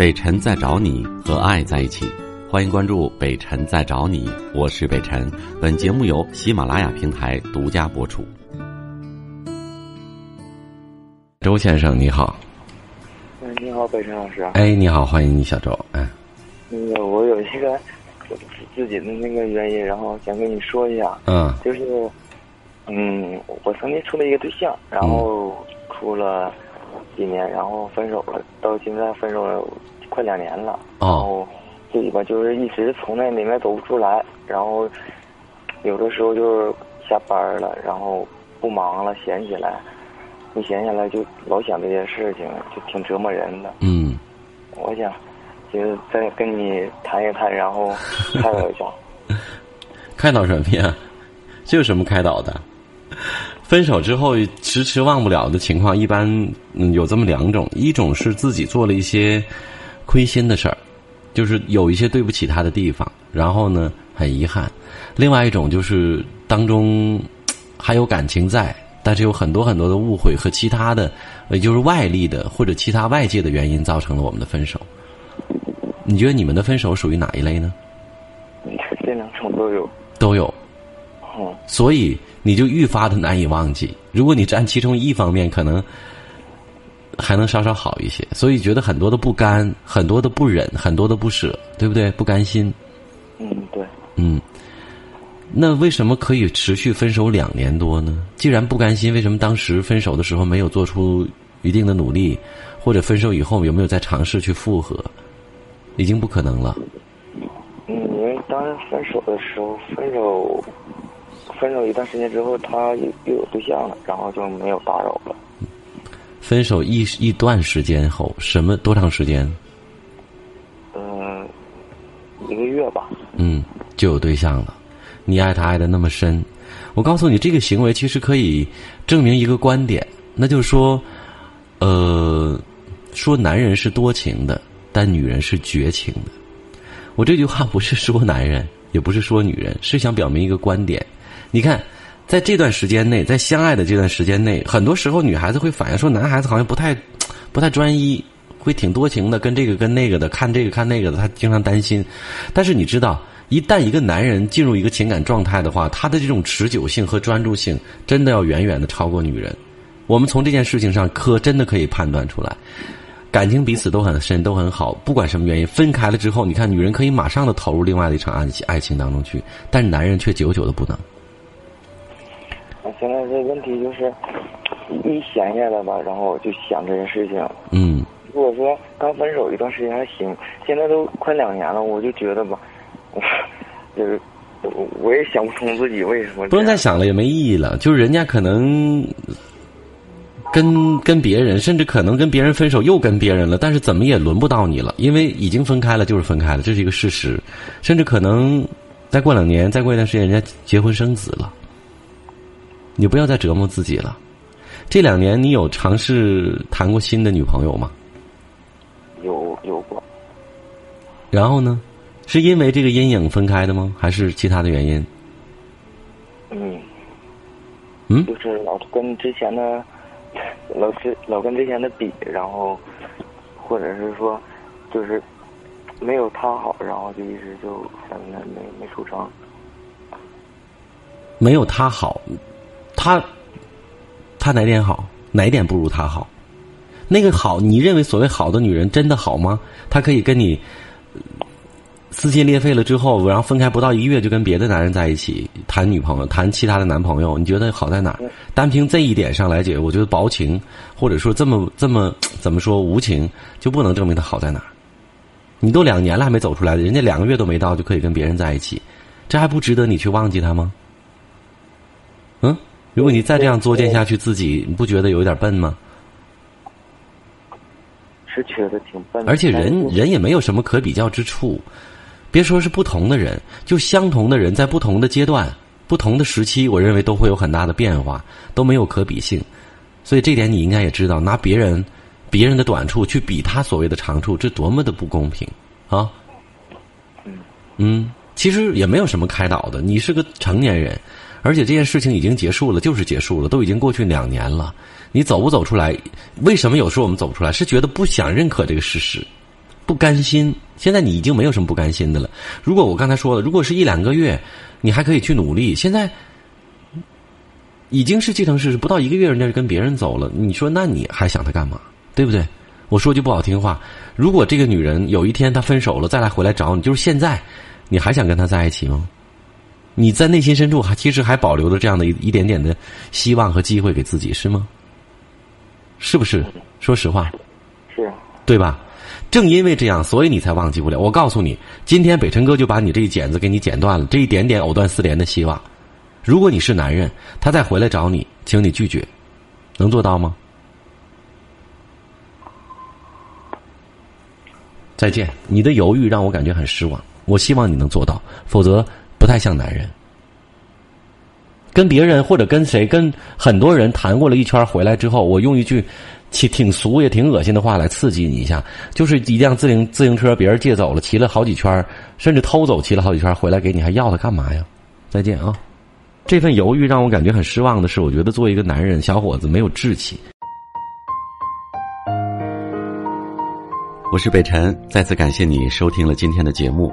北辰在找你和爱在一起，欢迎关注北辰在找你，我是北辰。本节目由喜马拉雅平台独家播出。周先生你好，哎，你好，北辰老师。哎，你好，欢迎你，小周。哎，那个，我有一个自己的那个原因，然后想跟你说一下。嗯就是，嗯，我曾经处了一个对象，然后处了几年，然后分手了，到现在分手了快两年了。哦然后自己吧，就是一直从那里面走不出来，然后有的时候就是下班了，然后不忙了，闲起来，一闲下来就老想这些事情，就挺折磨人的。嗯，我想，就是再跟你谈一谈，然后开导一下。开导什么呀？这有什么开导的？分手之后迟迟忘不了的情况，一般嗯有这么两种，一种是自己做了一些亏心的事儿，就是有一些对不起他的地方，然后呢很遗憾；另外一种就是当中还有感情在，但是有很多很多的误会和其他的，也就是外力的或者其他外界的原因造成了我们的分手。你觉得你们的分手属于哪一类呢？这两种都有。都有。嗯所以你就愈发的难以忘记。如果你占其中一方面，可能还能稍稍好一些。所以觉得很多的不甘，很多的不忍，很多的不舍，对不对？不甘心，嗯，对。嗯。那为什么可以持续分手两年多呢？既然不甘心，为什么当时分手的时候没有做出一定的努力，或者分手以后有没有再尝试去复合？已经不可能了。嗯，因为当时分手的时候，分手，分手一段时间之后，他又又有对象了，然后就没有打扰了。分手一一段时间后，什么多长时间？嗯、一个月吧。嗯，就有对象了。你爱他爱的那么深，我告诉你，这个行为其实可以证明一个观点，那就是说，呃，说男人是多情的，但女人是绝情的。我这句话不是说男人，也不是说女人，是想表明一个观点。你看，在这段时间内，在相爱的这段时间内，很多时候女孩子会反映说，男孩子好像不太不太专一，会挺多情的，跟这个跟那个的，看这个看那个的，他经常担心。但是你知道，一旦一个男人进入一个情感状态的话，他的这种持久性和专注性，真的要远远的超过女人。我们从这件事情上可真的可以判断出来，感情彼此都很深，都很好。不管什么原因，分开了之后，你看女人可以马上的投入另外的一场爱情爱情当中去，但是男人却久久的不能。那现在这问题就是，一闲下来吧，然后我就想这件事情。嗯，如果说刚分手一段时间还行，现在都快两年了，我就觉得吧，我就是我我也想不通自己为什么不用再想了，也没意义了。就是人家可能跟跟别人，甚至可能跟别人分手又跟别人了，但是怎么也轮不到你了，因为已经分开了，就是分开了，这是一个事实。甚至可能再过两年，再过一段时间，人家结婚生子了。你不要再折磨自己了。这两年你有尝试谈过新的女朋友吗？有有过，然后呢？是因为这个阴影分开的吗？还是其他的原因？嗯，嗯就是老跟之前的，老是老跟之前的比，然后或者是说，就是没有他好，然后就一直就现在没没处成。没有他好，他他哪点好？哪点不如他好？那个好，你认为所谓好的女人真的好吗？她可以跟你撕心裂肺了之后，然后分开不到一个月就跟别的男人在一起谈女朋友、谈其他的男朋友，你觉得好在哪儿？单凭这一点上来讲，我觉得薄情或者说这么这么怎么说无情，就不能证明他好在哪儿。你都两年了还没走出来，人家两个月都没到就可以跟别人在一起，这还不值得你去忘记他吗？嗯，如果你再这样作践下去，自己你不觉得有点笨吗？是觉得挺笨，而且人人也没有什么可比较之处，别说是不同的人，就相同的人，在不同的阶段、不同的时期，我认为都会有很大的变化，都没有可比性。所以这点你应该也知道，拿别人别人的短处去比他所谓的长处，这多么的不公平啊！嗯，其实也没有什么开导的，你是个成年人，而且这件事情已经结束了，就是结束了，都已经过去两年了。你走不走出来？为什么有时候我们走不出来？是觉得不想认可这个事实，不甘心。现在你已经没有什么不甘心的了。如果我刚才说了，如果是一两个月，你还可以去努力。现在已经是继承事实，不到一个月，人家就跟别人走了。你说，那你还想他干嘛？对不对？我说句不好听话，如果这个女人有一天她分手了，再来回来找你，就是现在，你还想跟她在一起吗？你在内心深处还其实还保留着这样的一一点点的希望和机会给自己，是吗？是不是？说实话，是，对吧？正因为这样，所以你才忘记不了。我告诉你，今天北辰哥就把你这一剪子给你剪断了，这一点点藕断丝连的希望。如果你是男人，他再回来找你，请你拒绝，能做到吗？再见，你的犹豫让我感觉很失望。我希望你能做到，否则不太像男人。跟别人或者跟谁，跟很多人谈过了一圈回来之后，我用一句。挺挺俗也挺恶心的话来刺激你一下，就是一辆自行自行车别人借走了，骑了好几圈，甚至偷走骑了好几圈，回来给你还要它干嘛呀？再见啊！这份犹豫让我感觉很失望的是，我觉得作为一个男人，小伙子没有志气。我是北辰，再次感谢你收听了今天的节目，